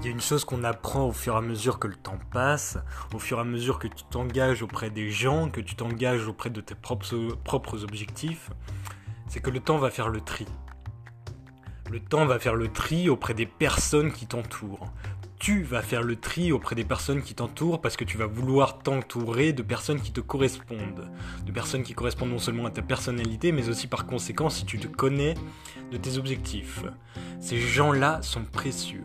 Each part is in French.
Il y a une chose qu'on apprend au fur et à mesure que le temps passe, au fur et à mesure que tu t'engages auprès des gens, que tu t'engages auprès de tes propres, propres objectifs, c'est que le temps va faire le tri. Le temps va faire le tri auprès des personnes qui t'entourent. Tu vas faire le tri auprès des personnes qui t'entourent parce que tu vas vouloir t'entourer de personnes qui te correspondent. De personnes qui correspondent non seulement à ta personnalité, mais aussi par conséquent si tu te connais de tes objectifs. Ces gens-là sont précieux.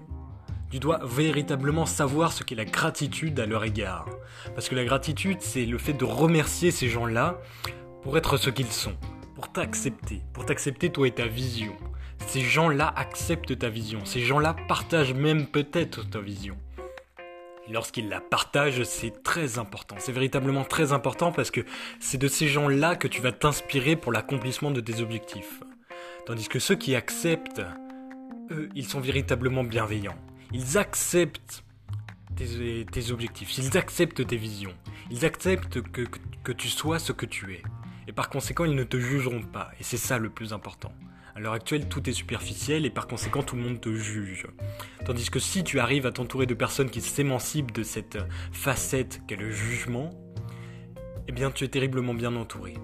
Tu dois véritablement savoir ce qu'est la gratitude à leur égard. Parce que la gratitude, c'est le fait de remercier ces gens-là pour être ce qu'ils sont, pour t'accepter, pour t'accepter toi et ta vision. Ces gens-là acceptent ta vision, ces gens-là partagent même peut-être ta vision. Lorsqu'ils la partagent, c'est très important. C'est véritablement très important parce que c'est de ces gens-là que tu vas t'inspirer pour l'accomplissement de tes objectifs. Tandis que ceux qui acceptent, eux, ils sont véritablement bienveillants. Ils acceptent tes, objectifs, ils acceptent tes visions, ils acceptent que, que tu sois ce que tu es. Et par conséquent, ils ne te jugeront pas. Et c'est ça le plus important. À l'heure actuelle, tout est superficiel et par conséquent, tout le monde te juge. Tandis que si tu arrives à t'entourer de personnes qui s'émancipent de cette facette qu'est le jugement, eh bien, tu es terriblement bien entouré.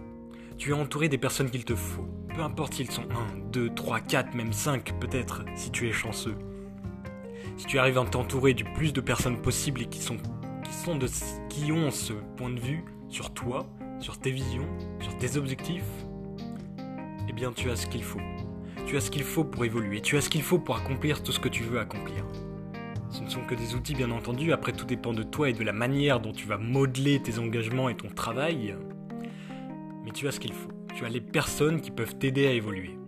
Tu es entouré des personnes qu'il te faut. Peu importe s'ils sont 1, 2, 3, 4, même 5 peut-être, si tu es chanceux si tu arrives à t'entourer du plus de personnes possibles et qui sont, qui ont ce point de vue sur toi, sur tes visions, sur tes objectifs, eh bien tu as ce qu'il faut. Tu as ce qu'il faut pour évoluer, tu as ce qu'il faut pour accomplir tout ce que tu veux accomplir. Ce ne sont que des outils bien entendu, après tout dépend de toi et de la manière dont tu vas modeler tes engagements et ton travail. Mais tu as ce qu'il faut. Tu as les personnes qui peuvent t'aider à évoluer.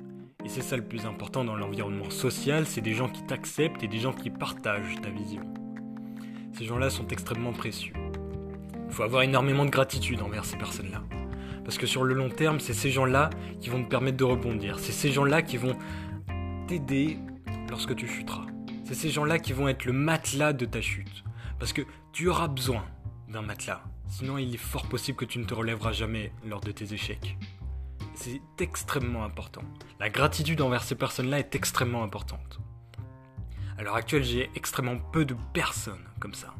Et c'est ça le plus important dans l'environnement social, c'est des gens qui t'acceptent et des gens qui partagent ta vision. Ces gens-là sont extrêmement précieux. Il faut avoir énormément de gratitude envers ces personnes-là. Parce que sur le long terme, c'est ces gens-là qui vont te permettre de rebondir. C'est ces gens-là qui vont t'aider lorsque tu chuteras. C'est ces gens-là qui vont être le matelas de ta chute. Parce que tu auras besoin d'un matelas. Sinon, il est fort possible que tu ne te relèveras jamais lors de tes échecs. C'est extrêmement important. La gratitude envers ces personnes-là est extrêmement importante. À l'heure actuelle, j'ai extrêmement peu de personnes comme ça.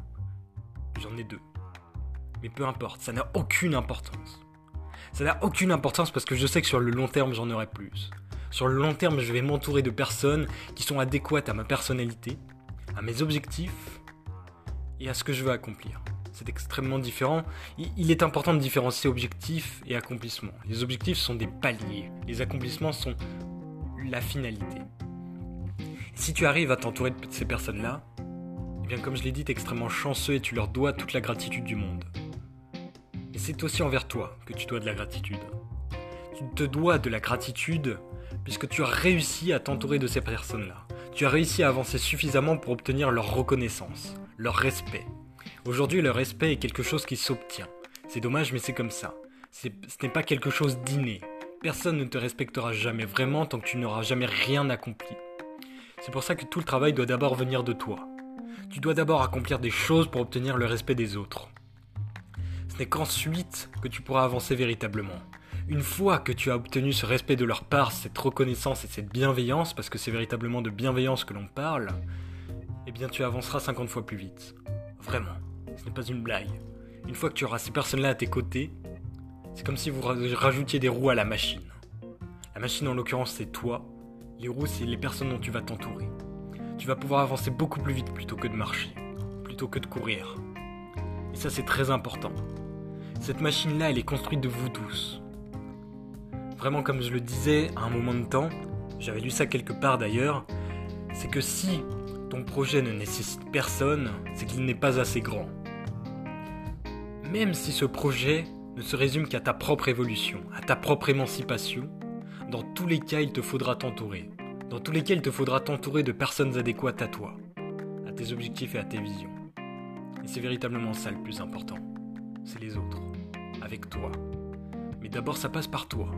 J'en ai deux. Mais peu importe, ça n'a aucune importance. Ça n'a aucune importance parce que je sais que sur le long terme, j'en aurai plus. Sur le long terme, je vais m'entourer de personnes qui sont adéquates à ma personnalité, à mes objectifs et à ce que je veux accomplir c'est extrêmement différent. Il est important de différencier objectifs et accomplissements. Les objectifs sont des paliers, les accomplissements sont la finalité. Si tu arrives à t'entourer de ces personnes-là, eh bien comme je l'ai dit, tu es extrêmement chanceux et tu leur dois toute la gratitude du monde. C'est aussi envers toi que tu dois de la gratitude. Tu te dois de la gratitude puisque tu as réussi à t'entourer de ces personnes-là. Tu as réussi à avancer suffisamment pour obtenir leur reconnaissance, leur respect, Aujourd'hui, le respect est quelque chose qui s'obtient. C'est dommage, mais c'est comme ça. Ce n'est pas quelque chose d'inné. Personne ne te respectera jamais vraiment tant que tu n'auras jamais rien accompli. C'est pour ça que tout le travail doit d'abord venir de toi. Tu dois d'abord accomplir des choses pour obtenir le respect des autres. Ce n'est qu'ensuite que tu pourras avancer véritablement. Une fois que tu as obtenu ce respect de leur part, cette reconnaissance et cette bienveillance, parce que c'est véritablement de bienveillance que l'on parle, eh bien tu avanceras 50 fois plus vite. Vraiment. Ce n'est pas une blague. Une fois que tu auras ces personnes-là à tes côtés, c'est comme si vous rajoutiez des roues à la machine. La machine en l'occurrence c'est toi, les roues c'est les personnes dont tu vas t'entourer. Tu vas pouvoir avancer beaucoup plus vite plutôt que de marcher, plutôt que de courir. Et ça c'est très important. Cette machine-là elle est construite de vous tous. Vraiment comme je le disais à un moment de temps, j'avais lu ça quelque part d'ailleurs, c'est que si ton projet ne nécessite personne, c'est qu'il n'est pas assez grand même si ce projet ne se résume qu'à ta propre évolution, à ta propre émancipation, dans tous les cas, il te faudra t'entourer. Dans tous les cas, il te faudra t'entourer de personnes adéquates à toi, à tes objectifs et à tes visions. Et c'est véritablement ça le plus important. C'est les autres, avec toi. Mais d'abord, ça passe par toi.